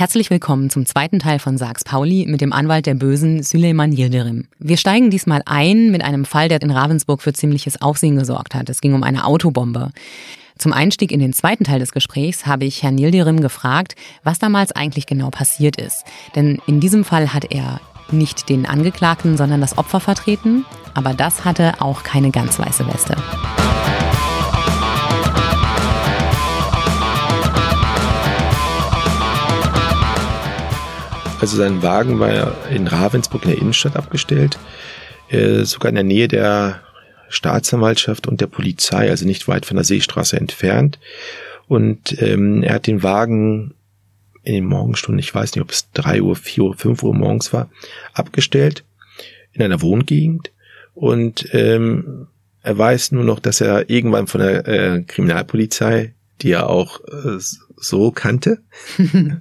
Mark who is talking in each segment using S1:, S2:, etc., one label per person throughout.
S1: Herzlich willkommen zum zweiten Teil von Sags Pauli mit dem Anwalt der Bösen Süleyman Yildirim. Wir steigen diesmal ein mit einem Fall, der in Ravensburg für ziemliches Aufsehen gesorgt hat. Es ging um eine Autobombe. Zum Einstieg in den zweiten Teil des Gesprächs habe ich Herrn Yildirim gefragt, was damals eigentlich genau passiert ist. Denn in diesem Fall hat er nicht den Angeklagten, sondern das Opfer vertreten, aber das hatte auch keine ganz weiße Weste.
S2: Also sein Wagen war in Ravensburg in der Innenstadt abgestellt, äh, sogar in der Nähe der Staatsanwaltschaft und der Polizei, also nicht weit von der Seestraße entfernt. Und ähm, er hat den Wagen in den Morgenstunden, ich weiß nicht, ob es drei Uhr, vier Uhr, fünf Uhr morgens war, abgestellt in einer Wohngegend. Und ähm, er weiß nur noch, dass er irgendwann von der äh, Kriminalpolizei, die er auch äh, so kannte,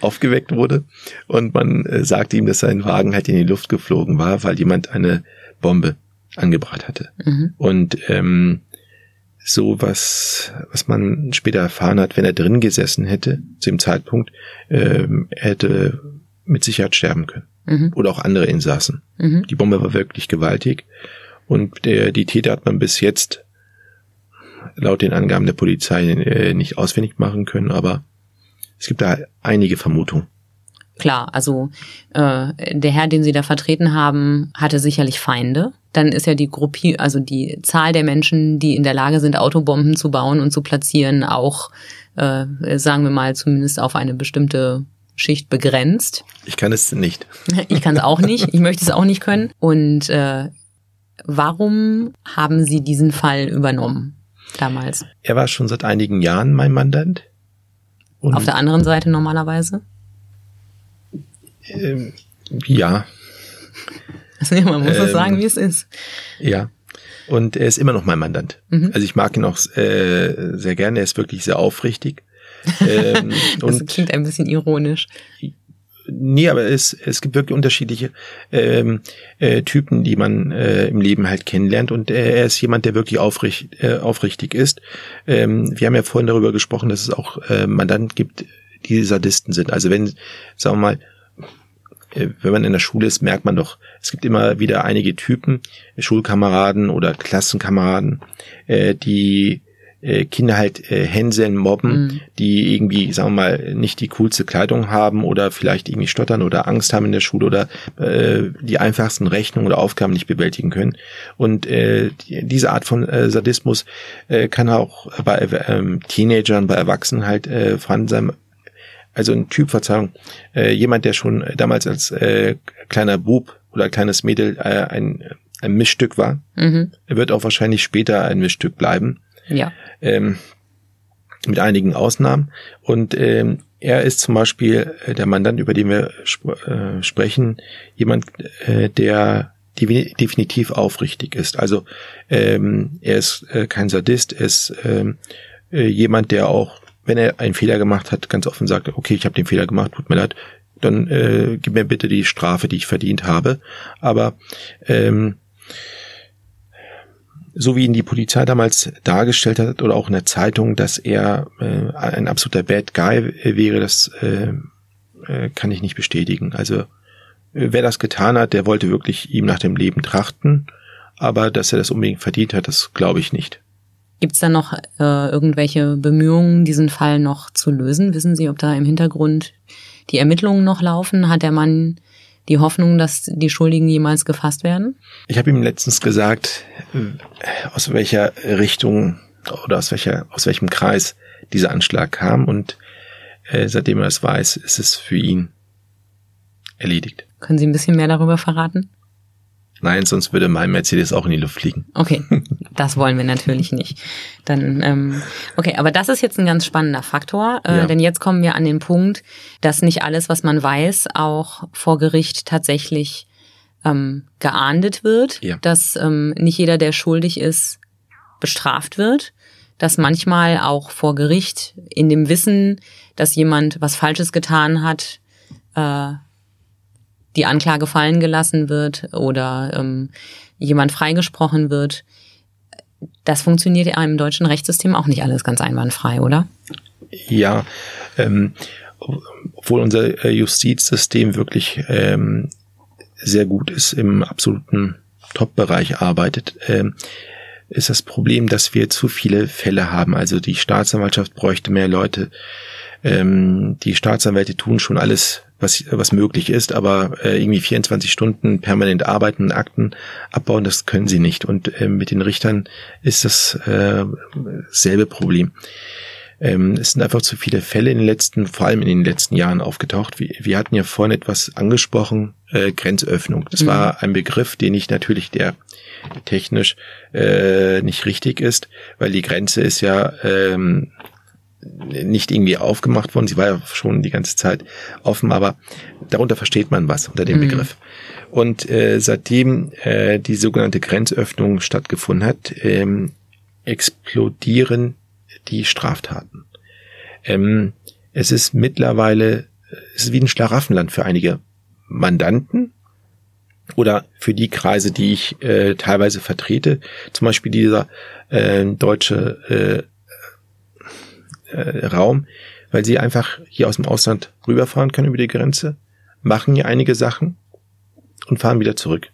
S2: aufgeweckt wurde und man äh, sagte ihm, dass sein Wagen halt in die Luft geflogen war, weil jemand eine Bombe angebracht hatte. Mhm. Und ähm, so was, was man später erfahren hat, wenn er drin gesessen hätte, zu dem Zeitpunkt, ähm, er hätte mit Sicherheit sterben können. Mhm. Oder auch andere Insassen. Mhm. Die Bombe war wirklich gewaltig. Und der, die Täter hat man bis jetzt laut den Angaben der Polizei äh, nicht auswendig machen können, aber es gibt da einige Vermutungen.
S1: Klar, also äh, der Herr, den Sie da vertreten haben, hatte sicherlich Feinde. Dann ist ja die Gruppe, also die Zahl der Menschen, die in der Lage sind, Autobomben zu bauen und zu platzieren, auch, äh, sagen wir mal, zumindest auf eine bestimmte Schicht begrenzt.
S2: Ich kann es nicht.
S1: Ich kann es auch nicht. Ich möchte es auch nicht können. Und äh, warum haben Sie diesen Fall übernommen damals?
S2: Er war schon seit einigen Jahren mein Mandant.
S1: Und Auf der anderen Seite normalerweise?
S2: Ähm, ja.
S1: Also man muss ähm, sagen, wie es ist.
S2: Ja. Und er ist immer noch mein Mandant. Mhm. Also ich mag ihn auch äh, sehr gerne. Er ist wirklich sehr aufrichtig.
S1: ähm, das klingt ein bisschen ironisch.
S2: Nee, aber es, es gibt wirklich unterschiedliche ähm, äh, Typen, die man äh, im Leben halt kennenlernt. Und äh, er ist jemand, der wirklich aufricht, äh, aufrichtig ist. Ähm, wir haben ja vorhin darüber gesprochen, dass es auch äh, Mandanten gibt, die Sadisten sind. Also wenn, sagen wir mal, äh, wenn man in der Schule ist, merkt man doch, es gibt immer wieder einige Typen, Schulkameraden oder Klassenkameraden, äh, die äh, Kinder halt äh, hänseln, mobben, mhm. die irgendwie, sagen wir mal, nicht die coolste Kleidung haben oder vielleicht irgendwie stottern oder Angst haben in der Schule oder äh, die einfachsten Rechnungen oder Aufgaben nicht bewältigen können. Und äh, diese Art von äh, Sadismus äh, kann auch bei äh, Teenagern, bei Erwachsenen halt äh, vorhanden sein. Also ein Typ, Verzeihung, äh, jemand, der schon damals als äh, kleiner Bub oder kleines Mädel äh, ein, ein Mischstück war, mhm. wird auch wahrscheinlich später ein Mischstück bleiben.
S1: Ja.
S2: Ähm, mit einigen Ausnahmen. Und ähm, er ist zum Beispiel äh, der Mandant, über den wir sp äh, sprechen, jemand, äh, der definitiv aufrichtig ist. Also ähm, er ist äh, kein Sadist, er ist ähm, äh, jemand, der auch, wenn er einen Fehler gemacht hat, ganz offen sagt, okay, ich habe den Fehler gemacht, tut mir leid, dann äh, gib mir bitte die Strafe, die ich verdient habe. Aber ähm, so wie ihn die Polizei damals dargestellt hat oder auch in der Zeitung, dass er äh, ein absoluter Bad Guy wäre, das äh, äh, kann ich nicht bestätigen. Also äh, wer das getan hat, der wollte wirklich ihm nach dem Leben trachten, aber dass er das unbedingt verdient hat, das glaube ich nicht.
S1: Gibt es da noch äh, irgendwelche Bemühungen, diesen Fall noch zu lösen? Wissen Sie, ob da im Hintergrund die Ermittlungen noch laufen? Hat der Mann die Hoffnung, dass die Schuldigen jemals gefasst werden?
S2: Ich habe ihm letztens gesagt, aus welcher Richtung oder aus welcher aus welchem Kreis dieser Anschlag kam und äh, seitdem er es weiß, ist es für ihn erledigt.
S1: Können Sie ein bisschen mehr darüber verraten?
S2: Nein, sonst würde mein Mercedes auch in die Luft fliegen.
S1: Okay, das wollen wir natürlich nicht. Dann, ähm, okay, aber das ist jetzt ein ganz spannender Faktor, äh, ja. denn jetzt kommen wir an den Punkt, dass nicht alles, was man weiß, auch vor Gericht tatsächlich ähm, geahndet wird, ja. dass ähm, nicht jeder, der schuldig ist, bestraft wird, dass manchmal auch vor Gericht in dem Wissen, dass jemand was Falsches getan hat, äh, die Anklage fallen gelassen wird oder ähm, jemand freigesprochen wird. Das funktioniert ja im deutschen Rechtssystem auch nicht alles ganz einwandfrei, oder?
S2: Ja, ähm, obwohl unser äh, Justizsystem wirklich ähm, sehr gut ist, im absoluten Top-Bereich arbeitet, ähm, ist das Problem, dass wir zu viele Fälle haben. Also die Staatsanwaltschaft bräuchte mehr Leute. Ähm, die Staatsanwälte tun schon alles, was, was möglich ist, aber äh, irgendwie 24 Stunden permanent arbeiten, Akten abbauen, das können sie nicht. Und äh, mit den Richtern ist das äh, selbe Problem. Ähm, es sind einfach zu viele Fälle in den letzten, vor allem in den letzten Jahren aufgetaucht. Wir, wir hatten ja vorhin etwas angesprochen, äh, Grenzöffnung. Das mhm. war ein Begriff, den ich natürlich der technisch äh, nicht richtig ist, weil die Grenze ist ja ähm, nicht irgendwie aufgemacht worden. Sie war ja schon die ganze Zeit offen, aber darunter versteht man was unter dem mhm. Begriff. Und äh, seitdem äh, die sogenannte Grenzöffnung stattgefunden hat, ähm, explodieren die Straftaten. Ähm, es ist mittlerweile, es ist wie ein Schlaraffenland für einige Mandanten oder für die Kreise, die ich äh, teilweise vertrete. Zum Beispiel dieser äh, deutsche äh, äh, Raum, weil sie einfach hier aus dem Ausland rüberfahren können über die Grenze, machen hier einige Sachen und fahren wieder zurück.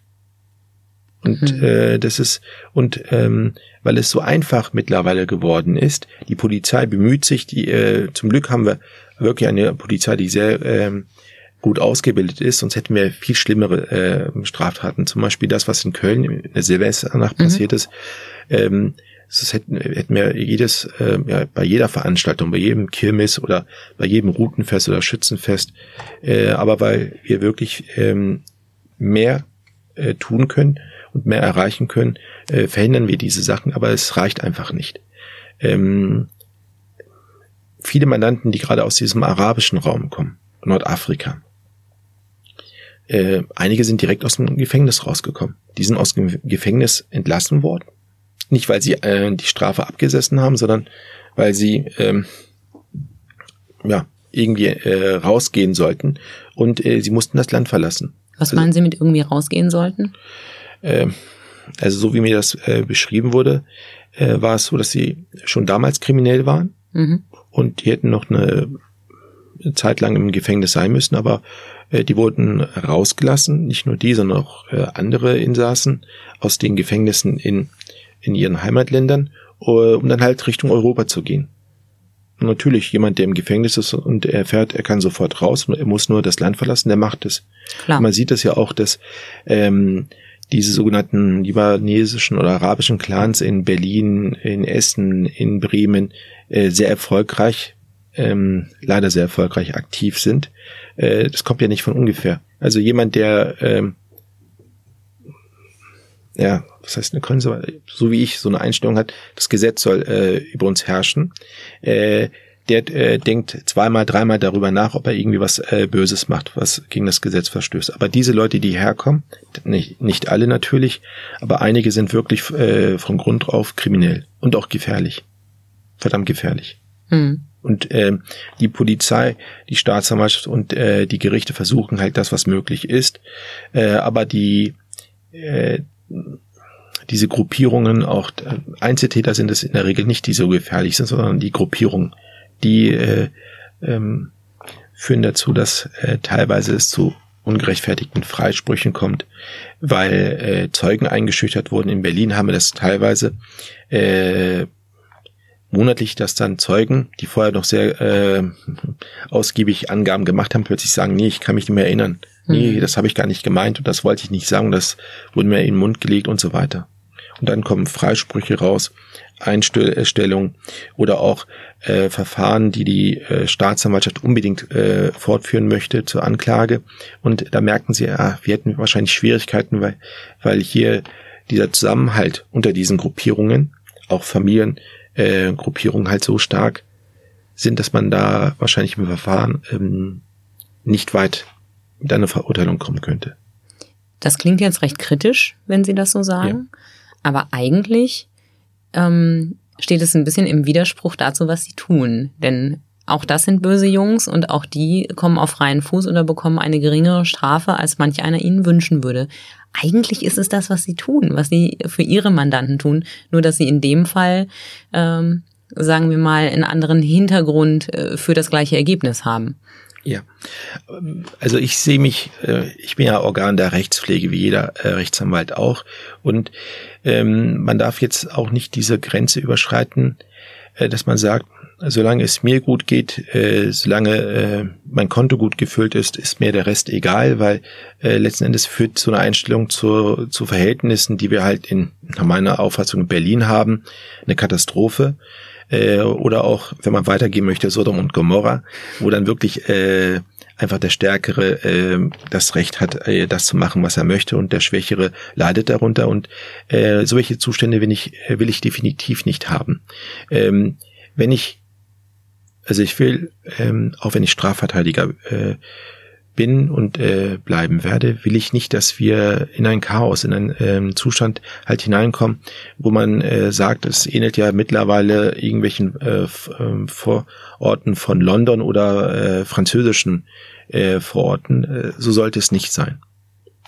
S2: Und mhm. äh, das ist, und ähm, weil es so einfach mittlerweile geworden ist, die Polizei bemüht sich, die äh, zum Glück haben wir wirklich eine Polizei, die sehr ähm, gut ausgebildet ist, sonst hätten wir viel schlimmere äh, Straftaten. Zum Beispiel das, was in Köln in der Silvesternacht mhm. passiert ist. Ähm, das hätten, hätten wir jedes, äh, ja, bei jeder Veranstaltung, bei jedem Kirmes oder bei jedem Routenfest oder Schützenfest, äh, aber weil wir wirklich ähm, mehr äh, tun können, und mehr erreichen können, äh, verhindern wir diese Sachen, aber es reicht einfach nicht. Ähm, viele Mandanten, die gerade aus diesem arabischen Raum kommen, Nordafrika, äh, einige sind direkt aus dem Gefängnis rausgekommen. Die sind aus dem Gefängnis entlassen worden. Nicht, weil sie äh, die Strafe abgesessen haben, sondern weil sie ähm, ja irgendwie äh, rausgehen sollten und äh, sie mussten das Land verlassen.
S1: Was also, meinen Sie mit irgendwie rausgehen sollten?
S2: äh, also so wie mir das äh, beschrieben wurde, äh, war es so, dass sie schon damals kriminell waren mhm. und die hätten noch eine Zeit lang im Gefängnis sein müssen, aber äh, die wurden rausgelassen, nicht nur die, sondern auch äh, andere Insassen aus den Gefängnissen in, in ihren Heimatländern, uh, um dann halt Richtung Europa zu gehen. Und natürlich, jemand, der im Gefängnis ist und er fährt, er kann sofort raus, er muss nur das Land verlassen, der macht es. Klar. Man sieht das ja auch, dass ähm, diese sogenannten libanesischen oder arabischen Clans in Berlin, in Essen, in Bremen äh, sehr erfolgreich, ähm, leider sehr erfolgreich aktiv sind. Äh, das kommt ja nicht von ungefähr. Also jemand, der ähm, ja, was heißt eine Konservative, so wie ich so eine Einstellung hat, das Gesetz soll äh, über uns herrschen. Äh, der äh, denkt zweimal, dreimal darüber nach, ob er irgendwie was äh, Böses macht, was gegen das Gesetz verstößt. Aber diese Leute, die herkommen, nicht, nicht alle natürlich, aber einige sind wirklich äh, von Grund auf kriminell und auch gefährlich. Verdammt gefährlich. Mhm. Und äh, die Polizei, die Staatsanwaltschaft und äh, die Gerichte versuchen halt das, was möglich ist. Äh, aber die äh, diese Gruppierungen, auch äh, Einzeltäter sind es in der Regel nicht, die so gefährlich sind, sondern die Gruppierungen, die äh, ähm, führen dazu, dass äh, teilweise es zu ungerechtfertigten Freisprüchen kommt, weil äh, Zeugen eingeschüchtert wurden. In Berlin haben wir das teilweise äh, monatlich, dass dann Zeugen, die vorher noch sehr äh, ausgiebig Angaben gemacht haben, plötzlich sagen, nee, ich kann mich nicht mehr erinnern. Nee, mhm. das habe ich gar nicht gemeint und das wollte ich nicht sagen, das wurde mir in den Mund gelegt und so weiter. Und dann kommen Freisprüche raus, Einstellung oder auch äh, Verfahren, die die äh, Staatsanwaltschaft unbedingt äh, fortführen möchte zur Anklage. Und da merken sie, ah, wir hätten wahrscheinlich Schwierigkeiten, weil, weil hier dieser Zusammenhalt unter diesen Gruppierungen, auch Familiengruppierungen äh, halt so stark sind, dass man da wahrscheinlich im Verfahren ähm, nicht weit mit einer Verurteilung kommen könnte.
S1: Das klingt jetzt recht kritisch, wenn Sie das so sagen. Ja. Aber eigentlich ähm, steht es ein bisschen im Widerspruch dazu, was sie tun. Denn auch das sind böse Jungs und auch die kommen auf freien Fuß oder bekommen eine geringere Strafe, als manch einer ihnen wünschen würde. Eigentlich ist es das, was sie tun, was sie für ihre Mandanten tun, nur dass sie in dem Fall, ähm, sagen wir mal, einen anderen Hintergrund äh, für das gleiche Ergebnis haben.
S2: Ja, also ich sehe mich, äh, ich bin ja Organ der Rechtspflege, wie jeder äh, Rechtsanwalt auch. Und ähm, man darf jetzt auch nicht diese Grenze überschreiten, äh, dass man sagt, solange es mir gut geht, solange mein Konto gut gefüllt ist, ist mir der Rest egal, weil letzten Endes führt so eine Einstellung zu, zu Verhältnissen, die wir halt in nach meiner Auffassung in Berlin haben, eine Katastrophe äh, oder auch, wenn man weitergehen möchte, Sodom und Gomorra, wo dann wirklich äh, einfach der Stärkere äh, das Recht hat, äh, das zu machen, was er möchte und der Schwächere leidet darunter und äh, solche Zustände will ich, will ich definitiv nicht haben. Ähm, wenn ich, also ich will, ähm, auch wenn ich Strafverteidiger äh, bin und äh, bleiben werde, will ich nicht, dass wir in ein Chaos, in einen ähm, Zustand halt hineinkommen, wo man äh, sagt, es ähnelt ja mittlerweile irgendwelchen äh, ähm, Vororten von London oder äh, französischen äh, Vororten. Äh, so sollte es nicht sein.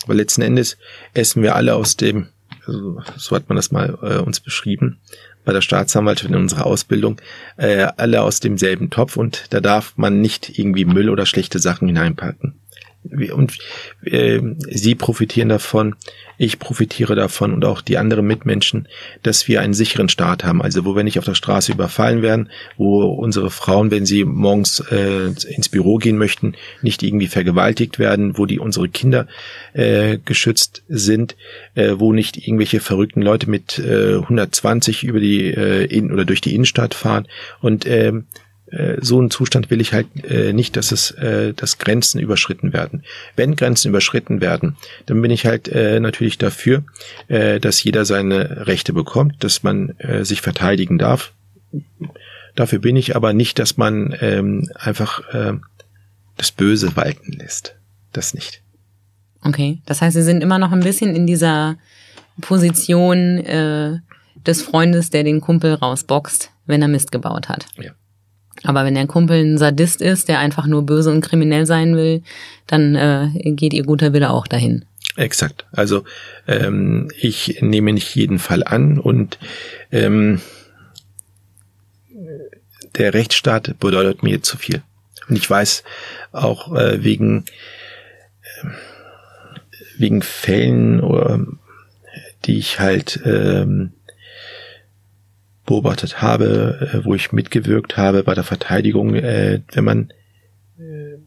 S2: Aber letzten Endes essen wir alle aus dem, also, so hat man das mal äh, uns beschrieben, bei der Staatsanwaltschaft in unserer Ausbildung, äh, alle aus demselben Topf und da darf man nicht irgendwie Müll oder schlechte Sachen hineinpacken und äh, sie profitieren davon, ich profitiere davon und auch die anderen Mitmenschen, dass wir einen sicheren Staat haben. Also wo wir nicht auf der Straße überfallen werden, wo unsere Frauen, wenn sie morgens äh, ins Büro gehen möchten, nicht irgendwie vergewaltigt werden, wo die unsere Kinder äh, geschützt sind, äh, wo nicht irgendwelche verrückten Leute mit äh, 120 über die äh, in, oder durch die Innenstadt fahren und äh, äh, so einen Zustand will ich halt äh, nicht, dass es, äh, dass Grenzen überschritten werden. Wenn Grenzen überschritten werden, dann bin ich halt äh, natürlich dafür, äh, dass jeder seine Rechte bekommt, dass man äh, sich verteidigen darf. Dafür bin ich aber nicht, dass man ähm, einfach äh, das Böse walten lässt. Das nicht.
S1: Okay, das heißt, Sie sind immer noch ein bisschen in dieser Position äh, des Freundes, der den Kumpel rausboxt, wenn er Mist gebaut hat. Ja. Aber wenn der Kumpel ein Sadist ist, der einfach nur böse und kriminell sein will, dann äh, geht ihr guter Wille auch dahin.
S2: Exakt. Also ähm, ich nehme nicht jeden Fall an und ähm, der Rechtsstaat bedeutet mir zu viel. Und ich weiß auch äh, wegen äh, wegen Fällen, oder, die ich halt ähm, beobachtet habe, äh, wo ich mitgewirkt habe bei der Verteidigung, äh, wenn man äh,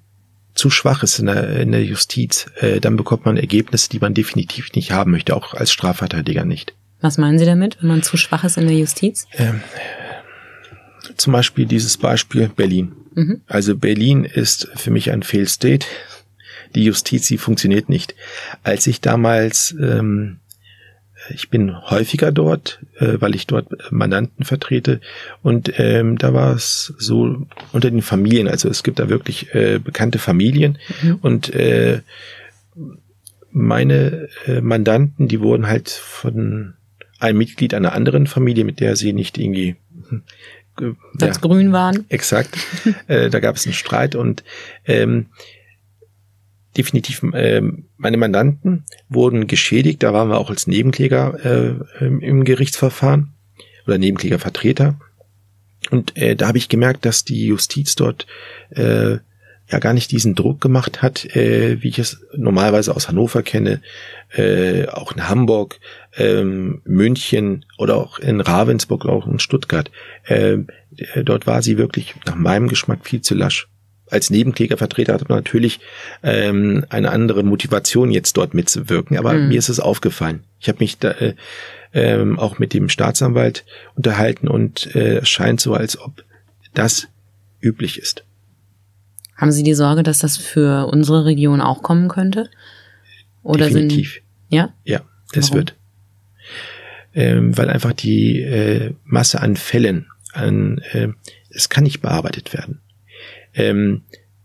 S2: zu schwach ist in der, in der Justiz, dann bekommt man Ergebnisse, die man definitiv nicht haben möchte, auch als Strafverteidiger nicht.
S1: Was meinen Sie damit, wenn man zu schwach ist in der Justiz? Ähm,
S2: zum Beispiel dieses Beispiel Berlin. Mhm. Also Berlin ist für mich ein Fail State. Die Justiz, sie funktioniert nicht. Als ich damals ähm, ich bin häufiger dort, äh, weil ich dort Mandanten vertrete. Und ähm, da war es so unter den Familien, also es gibt da wirklich äh, bekannte Familien. Mhm. Und äh, meine äh, Mandanten, die wurden halt von einem Mitglied einer anderen Familie, mit der sie nicht irgendwie
S1: äh, ja, grün waren.
S2: Exakt. äh, da gab es einen Streit und ähm, definitiv äh, meine Mandanten wurden geschädigt. Da waren wir auch als Nebenkläger äh, im Gerichtsverfahren oder Nebenklägervertreter. Und äh, da habe ich gemerkt, dass die Justiz dort äh, ja gar nicht diesen Druck gemacht hat, äh, wie ich es normalerweise aus Hannover kenne, äh, auch in Hamburg, ähm, München oder auch in Ravensburg, auch in Stuttgart. Äh, dort war sie wirklich nach meinem Geschmack viel zu lasch als Nebenklägervertreter hat man natürlich ähm, eine andere Motivation, jetzt dort mitzuwirken. Aber mhm. mir ist es aufgefallen. Ich habe mich da äh, ähm, auch mit dem Staatsanwalt unterhalten und äh, es scheint so, als ob das üblich ist.
S1: Haben Sie die Sorge, dass das für unsere Region auch kommen könnte?
S2: Oder Definitiv. Sind, ja? Ja, es wird. Ähm, weil einfach die äh, Masse an Fällen, an, äh, es kann nicht bearbeitet werden. Ähm,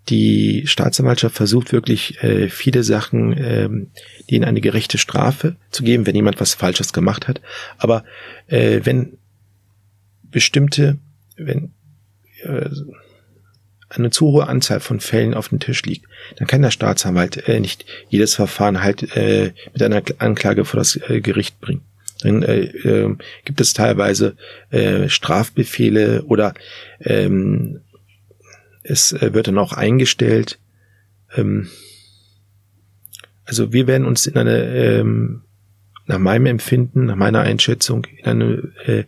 S2: die Staatsanwaltschaft versucht wirklich äh, viele Sachen, ähm, denen eine gerechte Strafe zu geben, wenn jemand was Falsches gemacht hat. Aber äh, wenn bestimmte, wenn äh, eine zu hohe Anzahl von Fällen auf dem Tisch liegt, dann kann der Staatsanwalt äh, nicht jedes Verfahren halt äh, mit einer Anklage vor das äh, Gericht bringen. Dann äh, äh, gibt es teilweise äh, Strafbefehle oder ähm, es äh, wird dann auch eingestellt. Ähm, also wir werden uns in eine, ähm, nach meinem Empfinden, nach meiner Einschätzung, in eine äh,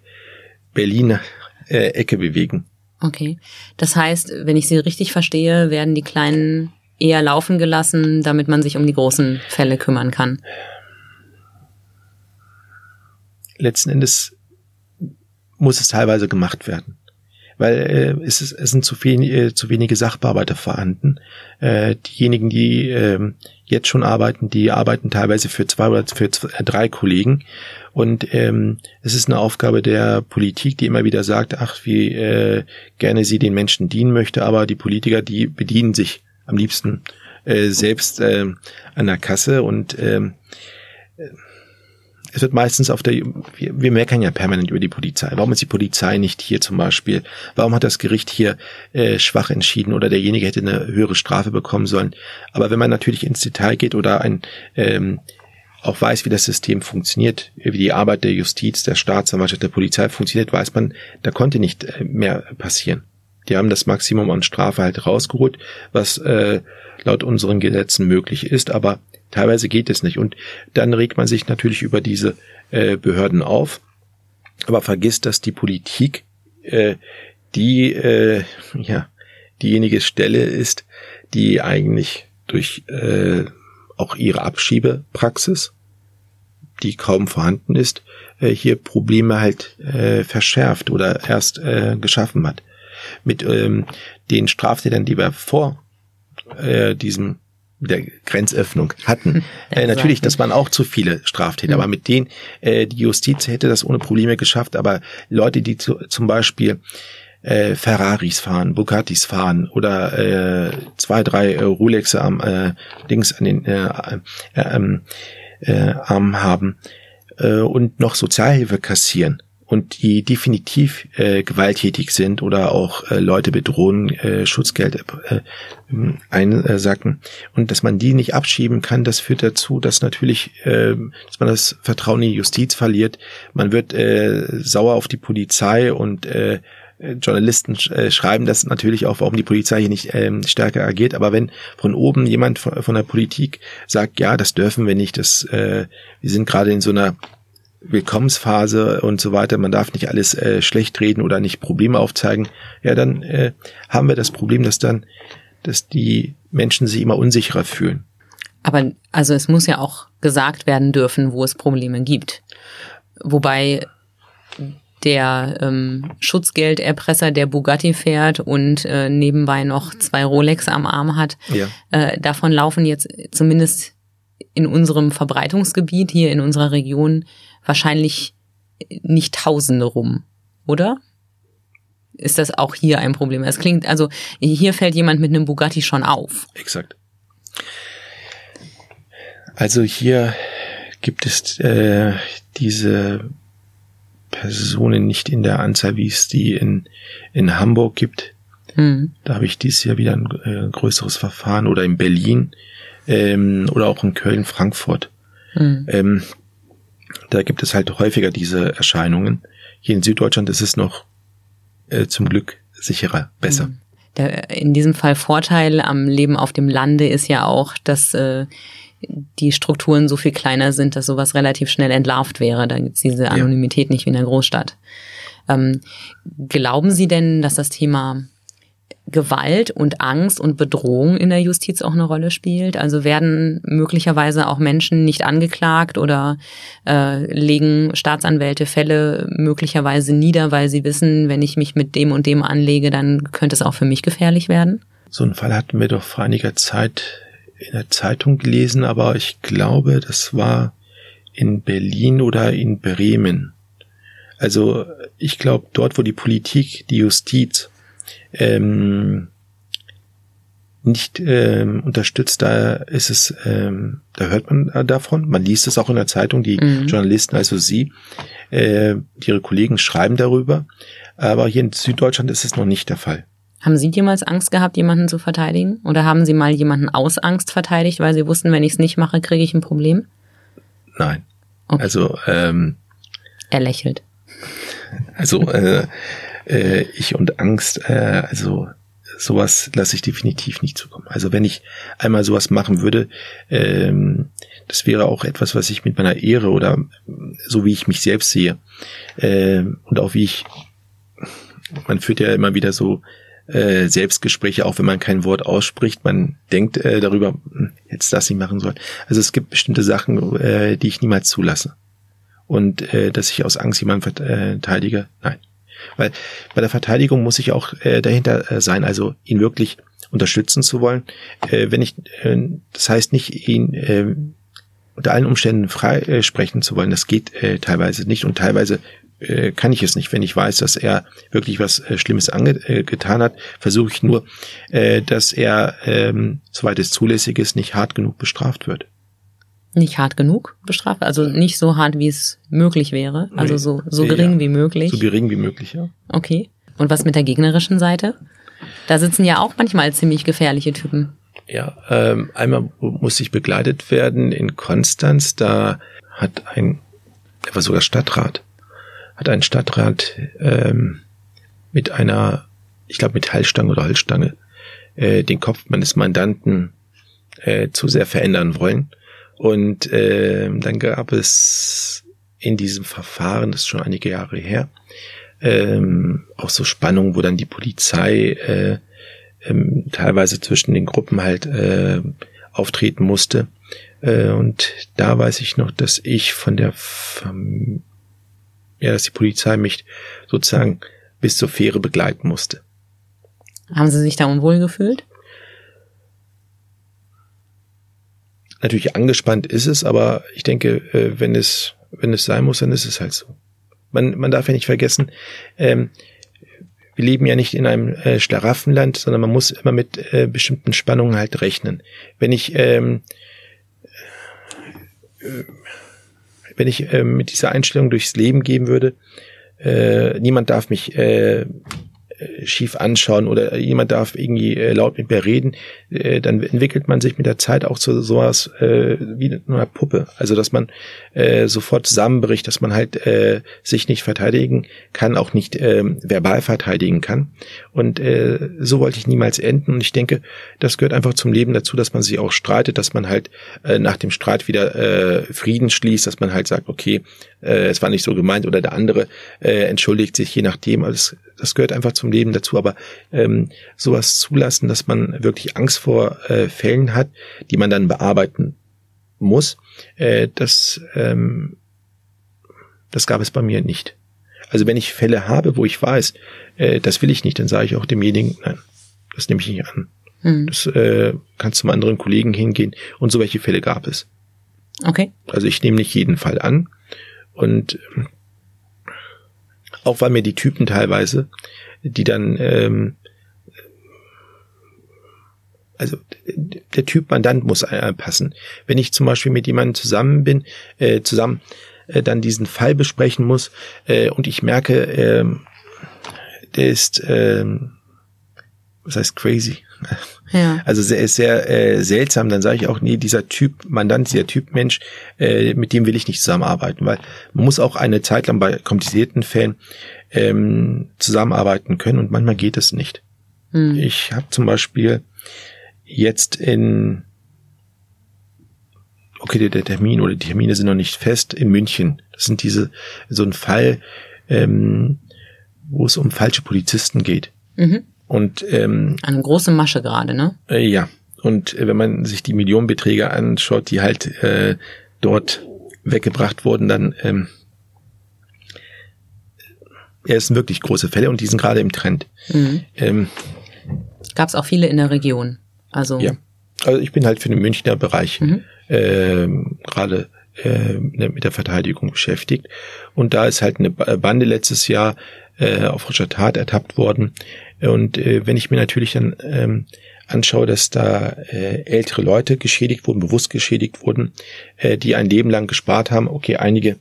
S2: Berliner äh, Ecke bewegen.
S1: Okay. Das heißt, wenn ich Sie richtig verstehe, werden die kleinen eher laufen gelassen, damit man sich um die großen Fälle kümmern kann.
S2: Letzten Endes muss es teilweise gemacht werden weil äh, es, ist, es sind zu, viel, äh, zu wenige Sachbearbeiter vorhanden. Äh, diejenigen, die äh, jetzt schon arbeiten, die arbeiten teilweise für zwei oder für zwei, äh, drei Kollegen. Und ähm, es ist eine Aufgabe der Politik, die immer wieder sagt, ach, wie äh, gerne sie den Menschen dienen möchte, aber die Politiker, die bedienen sich am liebsten äh, selbst äh, an der Kasse und ähm, es wird meistens auf der, wir, wir meckern ja permanent über die Polizei. Warum ist die Polizei nicht hier zum Beispiel? Warum hat das Gericht hier äh, schwach entschieden oder derjenige hätte eine höhere Strafe bekommen sollen? Aber wenn man natürlich ins Detail geht oder ein ähm, auch weiß, wie das System funktioniert, wie die Arbeit der Justiz, der Staatsanwaltschaft, der Polizei funktioniert, weiß man, da konnte nicht äh, mehr passieren. Die haben das Maximum an Strafe halt rausgeholt, was äh, laut unseren Gesetzen möglich ist, aber Teilweise geht es nicht. Und dann regt man sich natürlich über diese äh, Behörden auf, aber vergisst, dass die Politik äh, die äh, ja diejenige Stelle ist, die eigentlich durch äh, auch ihre Abschiebepraxis, die kaum vorhanden ist, äh, hier Probleme halt äh, verschärft oder erst äh, geschaffen hat. Mit ähm, den Straftätern, die wir vor äh, diesem der Grenzöffnung hatten. äh, natürlich, das waren auch zu viele Straftäter, mhm. aber mit denen, äh, die Justiz hätte das ohne Probleme geschafft, aber Leute, die zu, zum Beispiel äh, Ferraris fahren, Bugattis fahren oder äh, zwei, drei äh, Rolexe am äh, links an den äh, äh, ähm, äh, Armen haben äh, und noch Sozialhilfe kassieren und die definitiv äh, gewalttätig sind oder auch äh, Leute bedrohen, äh, Schutzgeld äh, einsacken und dass man die nicht abschieben kann, das führt dazu, dass natürlich, äh, dass man das Vertrauen in die Justiz verliert. Man wird äh, sauer auf die Polizei und äh, Journalisten äh, schreiben das natürlich auch, warum die Polizei hier nicht ähm, stärker agiert. Aber wenn von oben jemand von, von der Politik sagt, ja, das dürfen wir nicht, das, äh, wir sind gerade in so einer Willkommensphase und so weiter, man darf nicht alles äh, schlecht reden oder nicht Probleme aufzeigen, ja, dann äh, haben wir das Problem, dass dann, dass die Menschen sich immer unsicherer fühlen.
S1: Aber also es muss ja auch gesagt werden dürfen, wo es Probleme gibt. Wobei der ähm, Schutzgelderpresser, der Bugatti fährt und äh, nebenbei noch zwei Rolex am Arm hat, ja. äh, davon laufen jetzt zumindest in unserem Verbreitungsgebiet hier in unserer Region wahrscheinlich nicht Tausende rum, oder? Ist das auch hier ein Problem? Es klingt, also hier fällt jemand mit einem Bugatti schon auf.
S2: Exakt. Also hier gibt es äh, diese Personen nicht in der Anzahl, wie es die in, in Hamburg gibt. Hm. Da habe ich dieses Jahr wieder ein äh, größeres Verfahren oder in Berlin ähm, oder auch in Köln, Frankfurt. Hm. Ähm, da gibt es halt häufiger diese Erscheinungen. Hier in Süddeutschland ist es noch äh, zum Glück sicherer, besser. Hm.
S1: Der, in diesem Fall Vorteil am Leben auf dem Lande ist ja auch, dass äh, die Strukturen so viel kleiner sind, dass sowas relativ schnell entlarvt wäre. Da gibt's diese Anonymität ja. nicht wie in der Großstadt. Ähm, glauben Sie denn, dass das Thema Gewalt und Angst und Bedrohung in der Justiz auch eine Rolle spielt? Also werden möglicherweise auch Menschen nicht angeklagt oder äh, legen Staatsanwälte Fälle möglicherweise nieder, weil sie wissen, wenn ich mich mit dem und dem anlege, dann könnte es auch für mich gefährlich werden?
S2: So einen Fall hatten wir doch vor einiger Zeit in der Zeitung gelesen, aber ich glaube, das war in Berlin oder in Bremen. Also ich glaube, dort, wo die Politik, die Justiz ähm, nicht ähm, unterstützt, da ist es, ähm, da hört man äh, davon. Man liest es auch in der Zeitung, die mhm. Journalisten, also Sie, äh, ihre Kollegen schreiben darüber. Aber hier in Süddeutschland ist es noch nicht der Fall.
S1: Haben Sie jemals Angst gehabt, jemanden zu verteidigen? Oder haben Sie mal jemanden aus Angst verteidigt, weil Sie wussten, wenn ich es nicht mache, kriege ich ein Problem?
S2: Nein. Okay. Also ähm,
S1: er lächelt.
S2: Also äh, äh, ich und Angst, äh, also sowas lasse ich definitiv nicht zukommen. Also wenn ich einmal sowas machen würde, ähm, das wäre auch etwas, was ich mit meiner Ehre oder so wie ich mich selbst sehe äh, und auch wie ich, man führt ja immer wieder so äh, Selbstgespräche, auch wenn man kein Wort ausspricht, man denkt äh, darüber, hm, jetzt das nicht machen soll. Also es gibt bestimmte Sachen, äh, die ich niemals zulasse. Und äh, dass ich aus Angst jemanden verteidige, nein. Weil bei der Verteidigung muss ich auch äh, dahinter äh, sein, also ihn wirklich unterstützen zu wollen. Äh, wenn ich, äh, das heißt nicht ihn äh, unter allen Umständen frei äh, sprechen zu wollen, das geht äh, teilweise nicht und teilweise äh, kann ich es nicht. Wenn ich weiß, dass er wirklich was äh, Schlimmes angetan äh, hat, versuche ich nur, äh, dass er, ähm, soweit es zulässig ist, nicht hart genug bestraft wird
S1: nicht hart genug bestraft, also nicht so hart, wie es möglich wäre, also so, so gering ja, wie möglich.
S2: So gering wie möglich, ja.
S1: Okay. Und was mit der gegnerischen Seite? Da sitzen ja auch manchmal ziemlich gefährliche Typen.
S2: Ja, ähm, einmal muss ich begleitet werden in Konstanz, da hat ein, der war sogar Stadtrat, hat ein Stadtrat ähm, mit einer, ich glaube Metallstange oder Holzstange, äh, den Kopf meines Mandanten äh, zu sehr verändern wollen und äh, dann gab es in diesem Verfahren, das ist schon einige Jahre her, ähm, auch so Spannungen, wo dann die Polizei äh, ähm, teilweise zwischen den Gruppen halt äh, auftreten musste. Äh, und da weiß ich noch, dass ich von der Fam ja, dass die Polizei mich sozusagen bis zur Fähre begleiten musste.
S1: Haben Sie sich da unwohl gefühlt?
S2: Natürlich angespannt ist es, aber ich denke, äh, wenn es, wenn es sein muss, dann ist es halt so. Man, man darf ja nicht vergessen, ähm, wir leben ja nicht in einem äh, Schlaraffenland, sondern man muss immer mit äh, bestimmten Spannungen halt rechnen. Wenn ich ähm, äh, wenn ich äh, mit dieser Einstellung durchs Leben gehen würde, äh, niemand darf mich äh, schief anschauen oder jemand darf irgendwie äh, laut mit mir reden, äh, dann entwickelt man sich mit der Zeit auch zu sowas äh, wie einer Puppe. Also dass man äh, sofort zusammenbricht, dass man halt äh, sich nicht verteidigen kann, auch nicht äh, verbal verteidigen kann. Und äh, so wollte ich niemals enden. Und ich denke, das gehört einfach zum Leben dazu, dass man sich auch streitet, dass man halt äh, nach dem Streit wieder äh, Frieden schließt, dass man halt sagt, okay, äh, es war nicht so gemeint oder der andere äh, entschuldigt sich, je nachdem. Also das, gehört einfach zum Leben dazu. Aber ähm, sowas zulassen, dass man wirklich Angst vor äh, Fällen hat, die man dann bearbeiten muss, äh, das, ähm, das gab es bei mir nicht. Also wenn ich Fälle habe, wo ich weiß, äh, das will ich nicht, dann sage ich auch demjenigen, nein, das nehme ich nicht an. Hm. Das äh, kannst zum anderen Kollegen hingehen und so welche Fälle gab es.
S1: Okay.
S2: Also ich nehme nicht jeden Fall an und auch weil mir die Typen teilweise, die dann ähm, also der Typ Mandant muss passen. Wenn ich zum Beispiel mit jemandem zusammen bin, äh, zusammen äh, dann diesen Fall besprechen muss äh, und ich merke, äh, der ist, äh, was heißt crazy? Ja. Also sehr, sehr äh, seltsam. Dann sage ich auch, nee, dieser Typ Mandant, dieser Typ Mensch, äh, mit dem will ich nicht zusammenarbeiten, weil man muss auch eine Zeit lang bei komplizierten Fällen ähm, zusammenarbeiten können und manchmal geht es nicht. Hm. Ich habe zum Beispiel jetzt in okay, der, der Termin oder die Termine sind noch nicht fest in München. Das sind diese so ein Fall, ähm, wo es um falsche Polizisten geht. Mhm. Und ähm,
S1: eine große Masche gerade, ne?
S2: Äh, ja. Und äh, wenn man sich die Millionenbeträge anschaut, die halt äh, dort weggebracht wurden, dann ähm, ja, es sind wirklich große Fälle und die sind gerade im Trend. Mhm. Ähm,
S1: Gab es auch viele in der Region. Also
S2: ja, also ich bin halt für den Münchner Bereich mhm. äh, gerade äh, mit der Verteidigung beschäftigt und da ist halt eine Bande letztes Jahr äh, auf frischer Tat ertappt worden und äh, wenn ich mir natürlich dann ähm, anschaue, dass da äh, ältere Leute geschädigt wurden, bewusst geschädigt wurden, äh, die ein Leben lang gespart haben. Okay, einige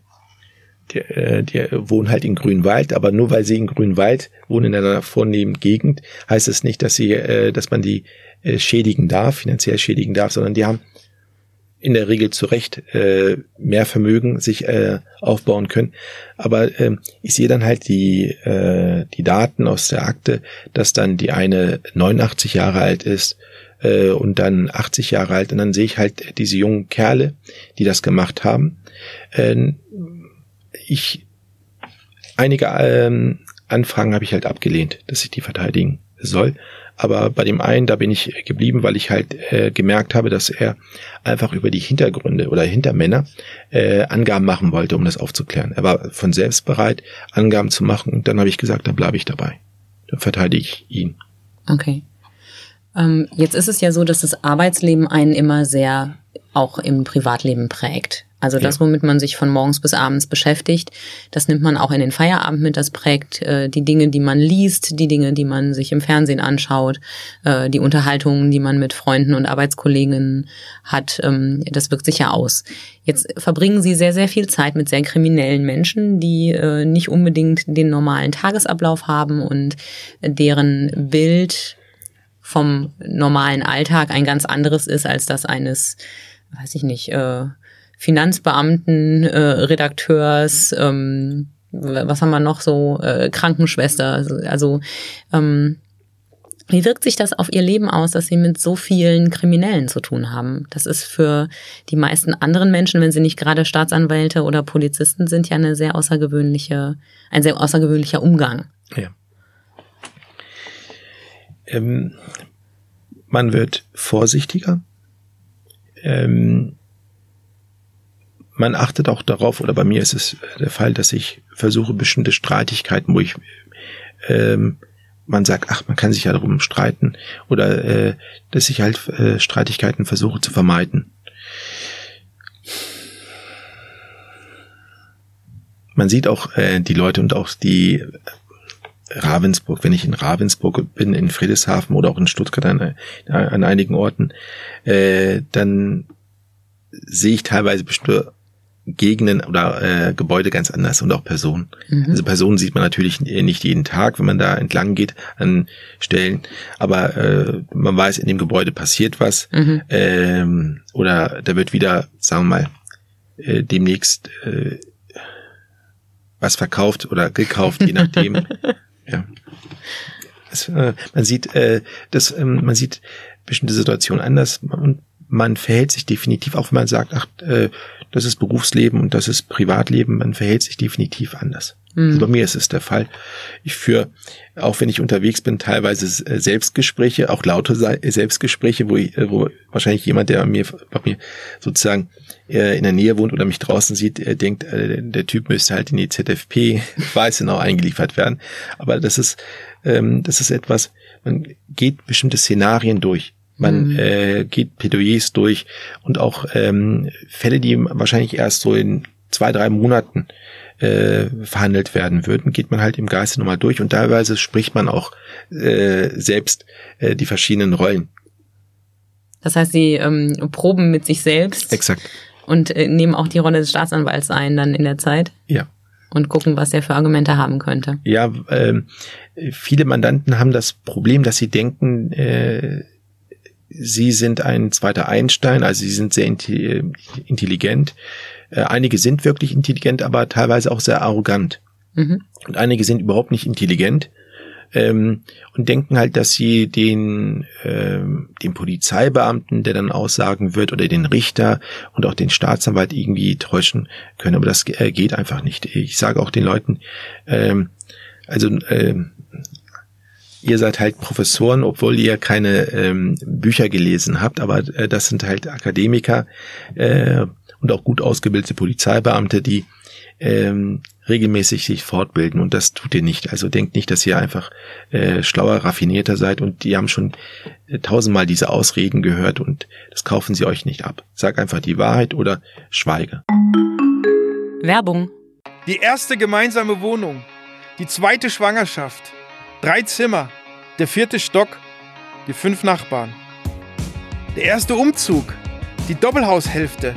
S2: die, äh, die wohnen halt in Grünwald, aber nur weil sie in Grünwald wohnen in einer vornehmen Gegend, heißt es nicht, dass sie, äh, dass man die äh, schädigen darf, finanziell schädigen darf, sondern die haben in der Regel zu Recht äh, mehr Vermögen sich äh, aufbauen können. Aber äh, ich sehe dann halt die, äh, die Daten aus der Akte, dass dann die eine 89 Jahre alt ist äh, und dann 80 Jahre alt. Und dann sehe ich halt diese jungen Kerle, die das gemacht haben. Äh, ich einige ähm, Anfragen habe ich halt abgelehnt, dass ich die verteidigen soll. Aber bei dem einen, da bin ich geblieben, weil ich halt äh, gemerkt habe, dass er einfach über die Hintergründe oder Hintermänner äh, Angaben machen wollte, um das aufzuklären. Er war von selbst bereit, Angaben zu machen und dann habe ich gesagt, dann bleibe ich dabei. Dann verteidige ich ihn.
S1: Okay. Ähm, jetzt ist es ja so, dass das Arbeitsleben einen immer sehr auch im Privatleben prägt. Also das, womit man sich von morgens bis abends beschäftigt, das nimmt man auch in den Feierabend mit. Das prägt äh, die Dinge, die man liest, die Dinge, die man sich im Fernsehen anschaut, äh, die Unterhaltungen, die man mit Freunden und Arbeitskollegen hat. Ähm, das wirkt sich ja aus. Jetzt verbringen Sie sehr, sehr viel Zeit mit sehr kriminellen Menschen, die äh, nicht unbedingt den normalen Tagesablauf haben und deren Bild vom normalen Alltag ein ganz anderes ist als das eines, weiß ich nicht, äh, Finanzbeamten, äh, Redakteurs, ähm, was haben wir noch so, äh, Krankenschwester. Also ähm, wie wirkt sich das auf ihr Leben aus, dass sie mit so vielen Kriminellen zu tun haben? Das ist für die meisten anderen Menschen, wenn sie nicht gerade Staatsanwälte oder Polizisten sind, ja eine sehr außergewöhnliche, ein sehr außergewöhnlicher Umgang.
S2: Ja. Ähm, man wird vorsichtiger. Ähm, man achtet auch darauf, oder bei mir ist es der Fall, dass ich versuche, bestimmte Streitigkeiten, wo ich ähm, man sagt, ach, man kann sich ja darum streiten, oder äh, dass ich halt äh, Streitigkeiten versuche zu vermeiden. Man sieht auch äh, die Leute und auch die Ravensburg, wenn ich in Ravensburg bin, in Friedrichshafen oder auch in Stuttgart an, an einigen Orten, äh, dann sehe ich teilweise bestimmte Gegenden oder äh, Gebäude ganz anders und auch Personen. Mhm. Also Personen sieht man natürlich nicht jeden Tag, wenn man da entlang geht an Stellen, aber äh, man weiß, in dem Gebäude passiert was mhm. ähm, oder da wird wieder, sagen wir mal, äh, demnächst äh, was verkauft oder gekauft, je nachdem. ja. Es, äh, man sieht, äh, das, ähm, man sieht bestimmte Situationen anders und man verhält sich definitiv, auch wenn man sagt, ach, äh, das ist Berufsleben und das ist Privatleben, man verhält sich definitiv anders. Mhm. Also bei mir ist es der Fall. Ich führe, auch wenn ich unterwegs bin, teilweise äh, Selbstgespräche, auch laute Selbstgespräche, wo, ich, äh, wo wahrscheinlich jemand, der mir, bei mir sozusagen äh, in der Nähe wohnt oder mich draußen sieht, denkt, der Typ müsste halt in die ZFP Weißenau eingeliefert werden. Aber das ist, ähm, das ist etwas, man geht bestimmte Szenarien durch. Man mhm. äh, geht Plädoyers durch und auch ähm, Fälle, die wahrscheinlich erst so in zwei, drei Monaten äh, verhandelt werden würden, geht man halt im Geiste nochmal durch und teilweise spricht man auch äh, selbst äh, die verschiedenen Rollen.
S1: Das heißt, sie ähm, proben mit sich selbst.
S2: Exakt.
S1: Und äh, nehmen auch die Rolle des Staatsanwalts ein dann in der Zeit.
S2: Ja.
S1: Und gucken, was er für Argumente haben könnte.
S2: Ja, äh, viele Mandanten haben das Problem, dass sie denken, äh, Sie sind ein zweiter Einstein, also sie sind sehr intelligent. Äh, einige sind wirklich intelligent, aber teilweise auch sehr arrogant. Mhm. Und einige sind überhaupt nicht intelligent ähm, und denken halt, dass sie den, ähm, den Polizeibeamten, der dann aussagen wird, oder den Richter und auch den Staatsanwalt irgendwie täuschen können. Aber das äh, geht einfach nicht. Ich sage auch den Leuten, ähm, also ähm, ihr seid halt Professoren, obwohl ihr keine ähm, Bücher gelesen habt, aber äh, das sind halt Akademiker äh, und auch gut ausgebildete Polizeibeamte, die ähm, regelmäßig sich fortbilden und das tut ihr nicht. Also denkt nicht, dass ihr einfach äh, schlauer, raffinierter seid und die haben schon äh, tausendmal diese Ausreden gehört und das kaufen sie euch nicht ab. Sag einfach die Wahrheit oder schweige.
S1: Werbung.
S3: Die erste gemeinsame Wohnung, die zweite Schwangerschaft Drei Zimmer, der vierte Stock, die fünf Nachbarn. Der erste Umzug, die Doppelhaushälfte,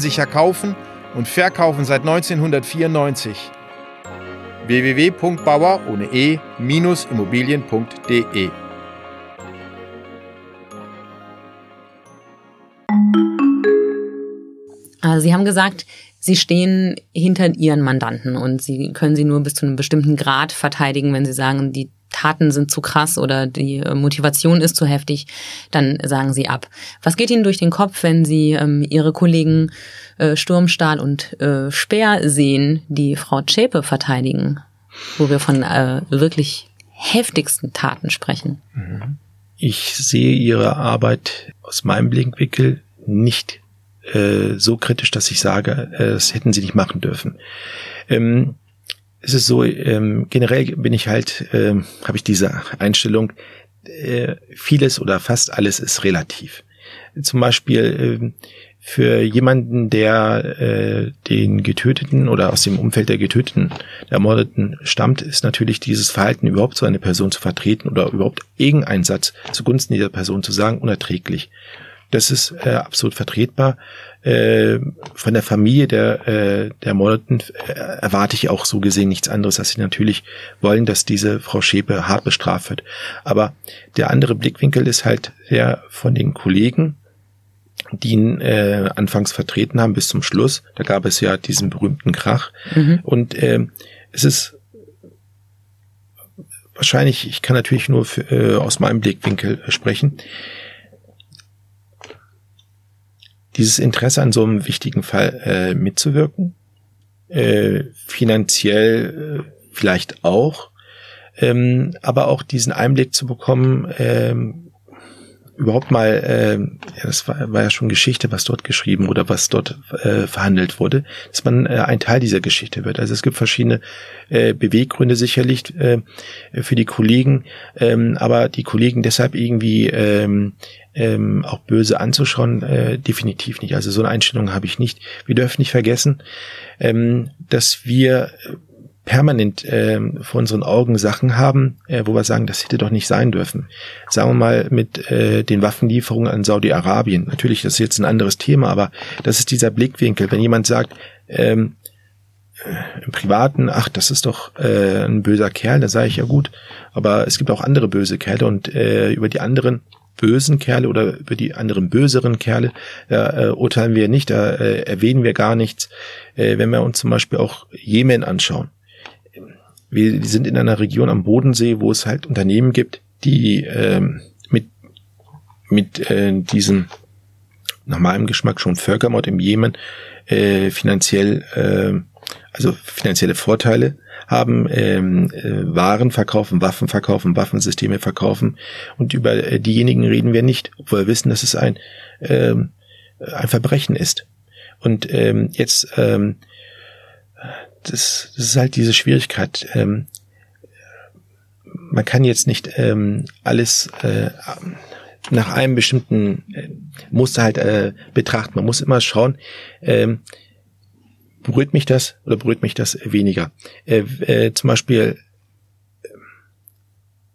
S3: sicher kaufen und verkaufen seit 1994. www.bauer ohne e-immobilien.de
S1: Also Sie haben gesagt, Sie stehen hinter Ihren Mandanten und Sie können sie nur bis zu einem bestimmten Grad verteidigen, wenn Sie sagen, die Taten sind zu krass oder die äh, Motivation ist zu heftig, dann sagen Sie ab. Was geht Ihnen durch den Kopf, wenn Sie ähm, Ihre Kollegen äh, Sturmstahl und äh, Speer sehen, die Frau Zschäpe verteidigen, wo wir von äh, wirklich heftigsten Taten sprechen?
S2: Ich sehe Ihre Arbeit aus meinem Blickwinkel nicht äh, so kritisch, dass ich sage, äh, das hätten sie nicht machen dürfen. Ähm, es ist so, ähm, generell bin ich halt, ähm, habe ich diese Einstellung, äh, vieles oder fast alles ist relativ. Zum Beispiel äh, für jemanden, der äh, den Getöteten oder aus dem Umfeld der Getöteten, der Ermordeten stammt, ist natürlich dieses Verhalten überhaupt so eine Person zu vertreten oder überhaupt irgendeinen Satz zugunsten dieser Person zu sagen, unerträglich. Das ist äh, absolut vertretbar. Äh, von der Familie der, äh, der Mordeten äh, erwarte ich auch so gesehen nichts anderes, als sie natürlich wollen, dass diese Frau Schäpe hart bestraft wird. Aber der andere Blickwinkel ist halt der von den Kollegen, die ihn äh, anfangs vertreten haben bis zum Schluss. Da gab es ja diesen berühmten Krach. Mhm. Und äh, es ist wahrscheinlich, ich kann natürlich nur für, äh, aus meinem Blickwinkel sprechen, dieses Interesse an so einem wichtigen Fall äh, mitzuwirken, äh, finanziell äh, vielleicht auch, ähm, aber auch diesen Einblick zu bekommen, ähm, überhaupt mal, äh, das war, war ja schon Geschichte, was dort geschrieben oder was dort äh, verhandelt wurde, dass man äh, ein Teil dieser Geschichte wird. Also es gibt verschiedene äh, Beweggründe sicherlich äh, für die Kollegen, ähm, aber die Kollegen deshalb irgendwie ähm, ähm, auch böse anzuschauen, äh, definitiv nicht. Also so eine Einstellung habe ich nicht. Wir dürfen nicht vergessen, ähm, dass wir permanent äh, vor unseren Augen Sachen haben, äh, wo wir sagen, das hätte doch nicht sein dürfen. Sagen wir mal mit äh, den Waffenlieferungen an Saudi-Arabien. Natürlich, das ist jetzt ein anderes Thema, aber das ist dieser Blickwinkel. Wenn jemand sagt, ähm, äh, im Privaten, ach, das ist doch äh, ein böser Kerl, da sage ich ja gut, aber es gibt auch andere böse Kerle und äh, über die anderen bösen Kerle oder über die anderen böseren Kerle, da äh, urteilen wir nicht, da äh, erwähnen wir gar nichts. Äh, wenn wir uns zum Beispiel auch Jemen anschauen, wir sind in einer Region am Bodensee, wo es halt Unternehmen gibt, die ähm, mit, mit äh, diesem nach meinem Geschmack schon Völkermord im Jemen äh, finanziell, äh, also finanzielle Vorteile haben, ähm, äh, Waren verkaufen, Waffen verkaufen, Waffensysteme verkaufen und über äh, diejenigen reden wir nicht, obwohl wir wissen, dass es ein, ähm, ein Verbrechen ist. Und ähm, jetzt ähm, das, das ist halt diese Schwierigkeit. Ähm, man kann jetzt nicht ähm, alles äh, nach einem bestimmten äh, Muster halt äh, betrachten. Man muss immer schauen, ähm, berührt mich das oder berührt mich das weniger. Äh, äh, zum Beispiel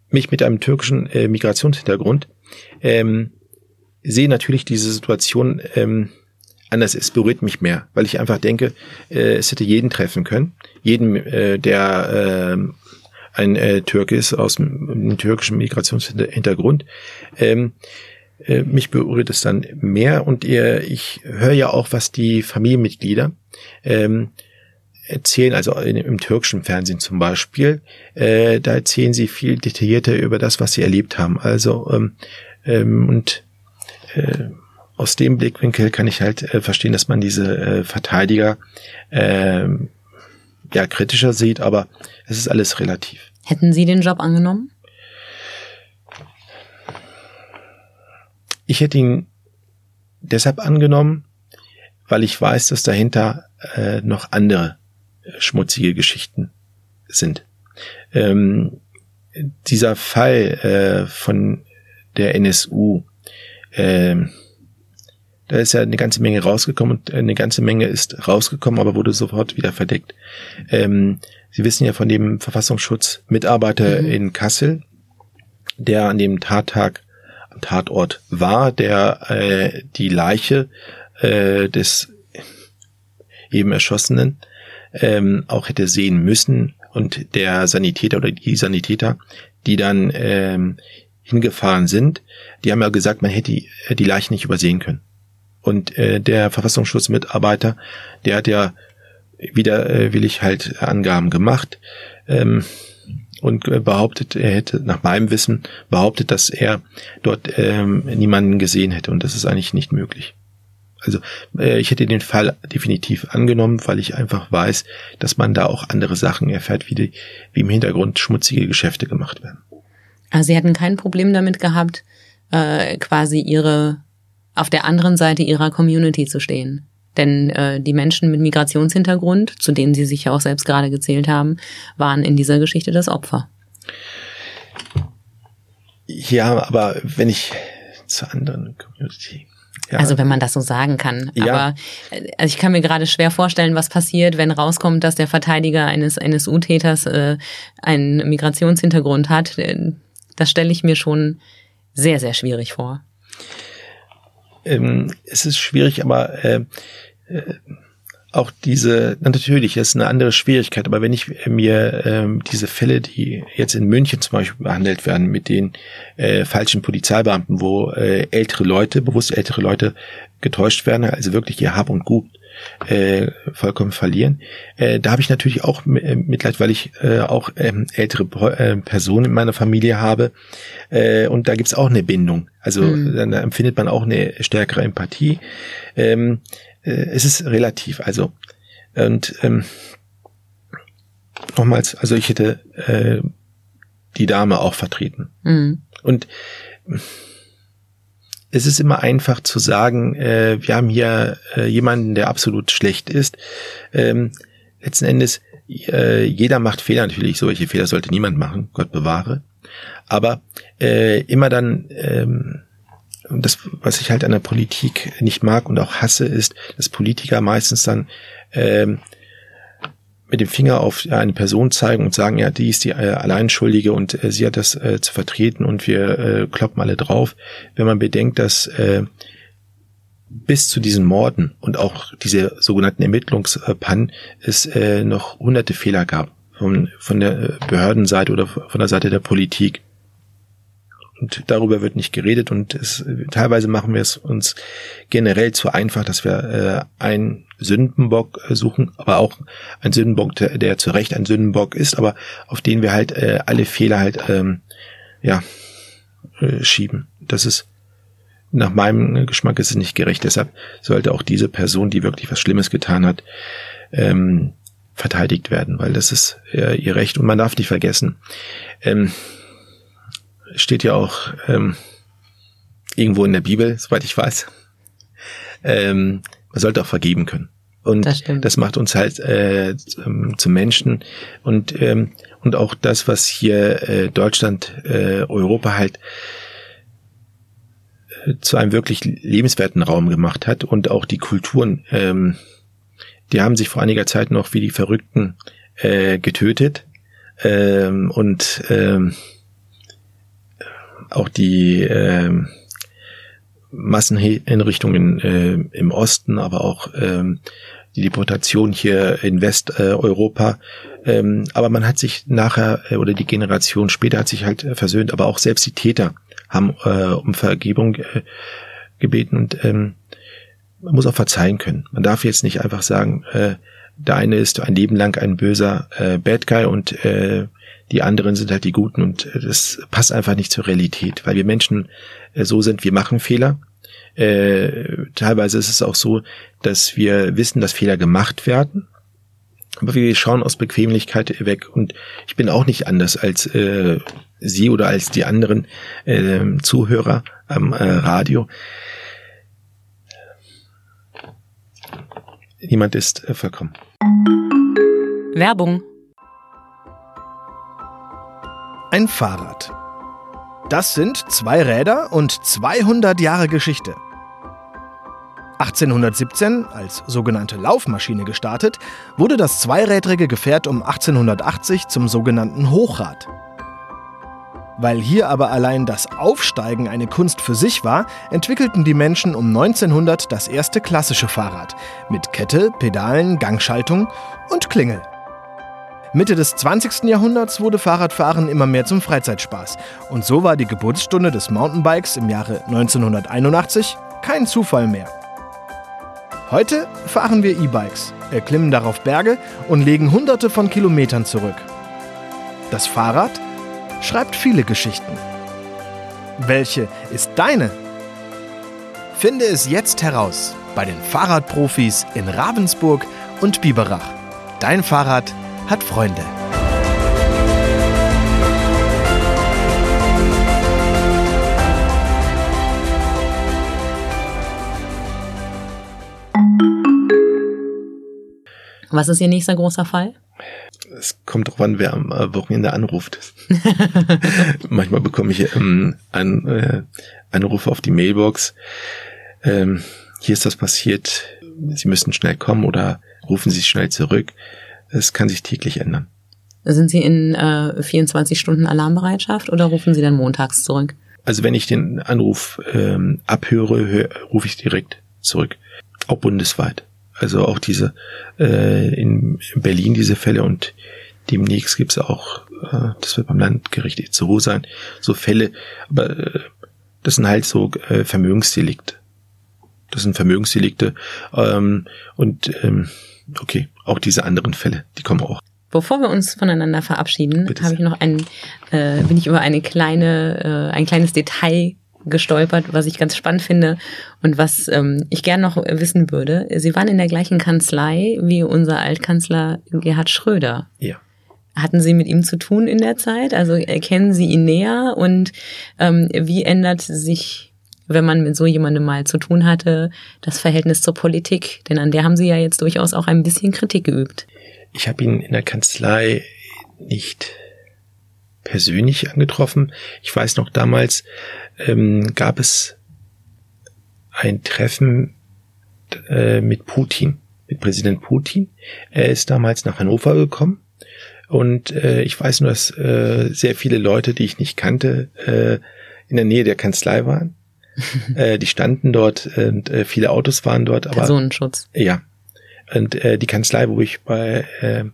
S2: mich mit einem türkischen äh, Migrationshintergrund ähm, sehe natürlich diese Situation ähm, anders ist, berührt mich mehr, weil ich einfach denke, äh, es hätte jeden treffen können, jeden, äh, der äh, ein äh, Türk ist aus einem türkischen Migrationshintergrund. Ähm, äh, mich berührt es dann mehr und ihr, ich höre ja auch, was die Familienmitglieder ähm, erzählen, also in, im türkischen Fernsehen zum Beispiel, äh, da erzählen sie viel detaillierter über das, was sie erlebt haben. Also ähm, ähm, und äh, aus dem Blickwinkel kann ich halt äh, verstehen, dass man diese äh, Verteidiger äh, ja kritischer sieht, aber es ist alles relativ.
S1: Hätten Sie den Job angenommen?
S2: Ich hätte ihn deshalb angenommen, weil ich weiß, dass dahinter äh, noch andere äh, schmutzige Geschichten sind. Ähm, dieser Fall äh, von der NSU, äh, Da ist ja eine ganze Menge rausgekommen und eine ganze Menge ist rausgekommen, aber wurde sofort wieder verdeckt. Ähm, Sie wissen ja von dem Verfassungsschutzmitarbeiter mhm. in Kassel, der an dem Tattag am Tatort war, der äh, die Leiche äh, des eben Erschossenen ähm, auch hätte sehen müssen und der Sanitäter oder die Sanitäter, die dann ähm, hingefahren sind, die haben ja gesagt, man hätte die, die Leiche nicht übersehen können. Und äh, der Verfassungsschutzmitarbeiter, der hat ja wieder äh, will ich halt Angaben gemacht ähm, und behauptet, er hätte nach meinem Wissen behauptet, dass er dort ähm, niemanden gesehen hätte und das ist eigentlich nicht möglich. Also äh, ich hätte den Fall definitiv angenommen, weil ich einfach weiß, dass man da auch andere Sachen erfährt, wie, die, wie im Hintergrund schmutzige Geschäfte gemacht werden.
S1: Also Sie hatten kein Problem damit gehabt, äh, quasi Ihre auf der anderen Seite Ihrer Community zu stehen. Denn äh, die Menschen mit Migrationshintergrund, zu denen Sie sich ja auch selbst gerade gezählt haben, waren in dieser Geschichte das Opfer.
S2: Ja, aber wenn ich zur anderen Community
S1: ja. Also wenn man das so sagen kann. Ja. Aber äh, also ich kann mir gerade schwer vorstellen, was passiert, wenn rauskommt, dass der Verteidiger eines eines U-Täters äh, einen Migrationshintergrund hat. Äh, das stelle ich mir schon sehr sehr schwierig vor.
S2: Ähm, es ist schwierig, aber äh, äh, auch diese, natürlich ist eine andere Schwierigkeit, aber wenn ich mir ähm, diese Fälle, die jetzt in München zum Beispiel behandelt werden, mit den äh, falschen Polizeibeamten, wo äh, ältere Leute, bewusst ältere Leute getäuscht werden, also wirklich ihr Hab und Gut äh, vollkommen verlieren. Äh, da habe ich natürlich auch äh, Mitleid, weil ich äh, auch ähm, ältere äh, Personen in meiner Familie habe. Äh, und da gibt's auch eine Bindung. Also mhm. dann empfindet man auch eine stärkere Empathie. Ähm, äh, es ist relativ. Also und ähm, nochmals, also ich hätte äh, die Dame auch vertreten. Mhm. Und es ist immer einfach zu sagen, äh, wir haben hier äh, jemanden, der absolut schlecht ist. Ähm, letzten Endes, äh, jeder macht Fehler natürlich, solche Fehler sollte niemand machen, Gott bewahre. Aber äh, immer dann, ähm, das, was ich halt an der Politik nicht mag und auch hasse, ist, dass Politiker meistens dann ähm, mit dem Finger auf eine Person zeigen und sagen, ja, die ist die äh, Alleinschuldige und äh, sie hat das äh, zu vertreten und wir äh, kloppen alle drauf. Wenn man bedenkt, dass äh, bis zu diesen Morden und auch diese sogenannten Ermittlungspannen es äh, noch hunderte Fehler gab von, von der Behördenseite oder von der Seite der Politik. Und darüber wird nicht geredet und es, teilweise machen wir es uns generell zu einfach, dass wir äh, einen Sündenbock äh, suchen, aber auch ein Sündenbock, der, der zu Recht ein Sündenbock ist, aber auf den wir halt äh, alle Fehler halt ähm, ja äh, schieben. Das ist nach meinem Geschmack ist es nicht gerecht. Deshalb sollte auch diese Person, die wirklich was Schlimmes getan hat, ähm, verteidigt werden, weil das ist äh, ihr Recht und man darf nicht vergessen. Ähm, steht ja auch ähm, irgendwo in der Bibel, soweit ich weiß. Ähm, man sollte auch vergeben können. Und das, das macht uns halt äh, zum Menschen. Und ähm, und auch das, was hier äh, Deutschland, äh, Europa halt äh, zu einem wirklich lebenswerten Raum gemacht hat und auch die Kulturen, ähm, die haben sich vor einiger Zeit noch wie die Verrückten äh, getötet. Ähm, und ähm, auch die äh, Massenhinrichtungen äh, im Osten, aber auch ähm, die Deportation hier in Westeuropa. Äh, ähm, aber man hat sich nachher äh, oder die Generation später hat sich halt äh, versöhnt, aber auch selbst die Täter haben äh, um Vergebung äh, gebeten und ähm, man muss auch verzeihen können. Man darf jetzt nicht einfach sagen, äh, der eine ist ein Leben lang ein böser äh, Bad Guy und äh, die anderen sind halt die Guten und äh, das passt einfach nicht zur Realität, weil wir Menschen äh, so sind, wir machen Fehler. Äh, teilweise ist es auch so, dass wir wissen, dass Fehler gemacht werden, aber wir schauen aus Bequemlichkeit weg und ich bin auch nicht anders als äh, Sie oder als die anderen äh, Zuhörer am äh, Radio. Niemand ist äh, vollkommen.
S1: Werbung
S4: ein Fahrrad. Das sind zwei Räder und 200 Jahre Geschichte. 1817, als sogenannte Laufmaschine gestartet, wurde das zweirädrige Gefährt um 1880 zum sogenannten Hochrad. Weil hier aber allein das Aufsteigen eine Kunst für sich war, entwickelten die Menschen um 1900 das erste klassische Fahrrad mit Kette, Pedalen, Gangschaltung und Klingel. Mitte des 20. Jahrhunderts wurde Fahrradfahren immer mehr zum Freizeitspaß und so war die Geburtsstunde des Mountainbikes im Jahre 1981 kein Zufall mehr. Heute fahren wir E-Bikes, erklimmen darauf Berge und legen hunderte von Kilometern zurück. Das Fahrrad schreibt viele Geschichten. Welche ist deine? Finde es jetzt heraus bei den Fahrradprofis in Ravensburg und Biberach. Dein Fahrrad hat Freunde.
S1: Was ist Ihr nächster großer Fall?
S2: Kommt darauf an, wer am äh, Wochenende anruft. Manchmal bekomme ich ähm, einen äh, Anrufe auf die Mailbox. Ähm, hier ist das passiert. Sie müssen schnell kommen oder rufen Sie schnell zurück. Es kann sich täglich ändern.
S1: Sind Sie in äh, 24 Stunden Alarmbereitschaft oder rufen Sie dann montags zurück?
S2: Also wenn ich den Anruf ähm, abhöre, hör, rufe ich direkt zurück. Auch bundesweit. Also auch diese äh, in Berlin diese Fälle und demnächst gibt's auch, äh, das wird beim Landgericht EZO sein, so Fälle, aber äh, das sind halt so äh, Vermögensdelikte. Das sind Vermögensdelikte ähm, und ähm, okay, auch diese anderen Fälle, die kommen auch.
S1: Bevor wir uns voneinander verabschieden, habe ich noch ein, äh, bin ich über eine kleine, äh, ein kleines Detail gestolpert, was ich ganz spannend finde und was ähm, ich gern noch wissen würde. Sie waren in der gleichen Kanzlei wie unser Altkanzler Gerhard Schröder.
S2: Ja.
S1: Hatten Sie mit ihm zu tun in der Zeit? Also erkennen Sie ihn näher und ähm, wie ändert sich, wenn man mit so jemandem mal zu tun hatte, das Verhältnis zur Politik? Denn an der haben Sie ja jetzt durchaus auch ein bisschen Kritik geübt.
S2: Ich habe ihn in der Kanzlei nicht persönlich angetroffen. Ich weiß noch damals, ähm, gab es ein Treffen äh, mit Putin, mit Präsident Putin. Er ist damals nach Hannover gekommen und äh, ich weiß nur, dass äh, sehr viele Leute, die ich nicht kannte, äh, in der Nähe der Kanzlei waren. äh, die standen dort und äh, viele Autos waren dort. Aber,
S1: Personenschutz.
S2: Ja. Und äh, die Kanzlei, wo ich bei, äh,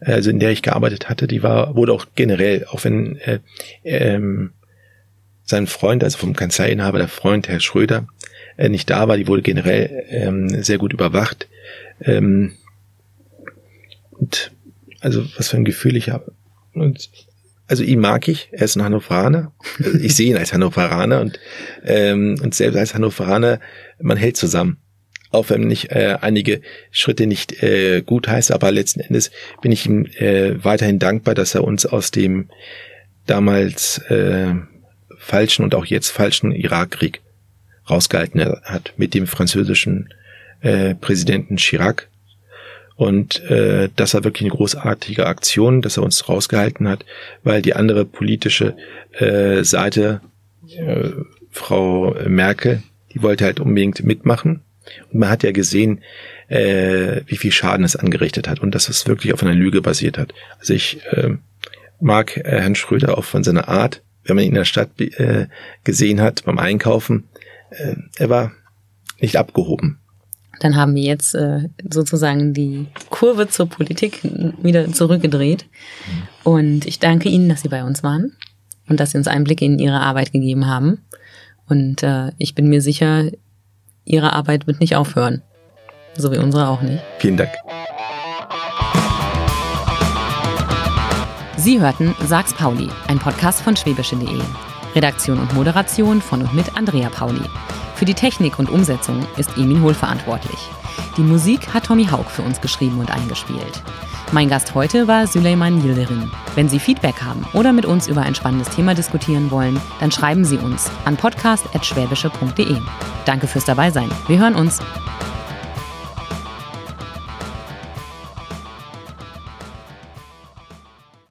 S2: also in der ich gearbeitet hatte, die war, wurde auch generell, auch wenn äh, ähm, sein Freund, also vom Kanzleiinhaber, der Freund, Herr Schröder, äh, nicht da war. Die wurde generell ähm, sehr gut überwacht. Ähm, und also was für ein Gefühl ich habe. Und also ihn mag ich, er ist ein Hannoveraner. Also ich sehe ihn als Hannoveraner und, ähm, und selbst als Hannoveraner, man hält zusammen. Auch wenn nicht äh, einige Schritte nicht äh, gut heißt, aber letzten Endes bin ich ihm äh, weiterhin dankbar, dass er uns aus dem damals äh, falschen und auch jetzt falschen Irakkrieg rausgehalten hat mit dem französischen äh, Präsidenten Chirac. Und äh, das war wirklich eine großartige Aktion, dass er uns rausgehalten hat, weil die andere politische äh, Seite, äh, Frau Merkel, die wollte halt unbedingt mitmachen. Und man hat ja gesehen, äh, wie viel Schaden es angerichtet hat und dass es wirklich auf einer Lüge basiert hat. Also ich äh, mag äh, Herrn Schröder auch von seiner Art, wenn man ihn in der Stadt äh, gesehen hat beim Einkaufen, äh, er war nicht abgehoben.
S1: Dann haben wir jetzt äh, sozusagen die Kurve zur Politik wieder zurückgedreht. Und ich danke Ihnen, dass Sie bei uns waren und dass Sie uns Einblick in Ihre Arbeit gegeben haben. Und äh, ich bin mir sicher, Ihre Arbeit wird nicht aufhören. So wie unsere auch nicht.
S2: Vielen Dank.
S1: Sie hörten Sags Pauli, ein Podcast von schwäbische.de. Redaktion und Moderation von und mit Andrea Pauli. Für die Technik und Umsetzung ist Emin Hohl verantwortlich. Die Musik hat Tommy Haug für uns geschrieben und eingespielt. Mein Gast heute war Süleyman Yildirim. Wenn Sie Feedback haben oder mit uns über ein spannendes Thema diskutieren wollen, dann schreiben Sie uns an podcast.schwäbische.de. Danke fürs Dabeisein. Wir hören uns.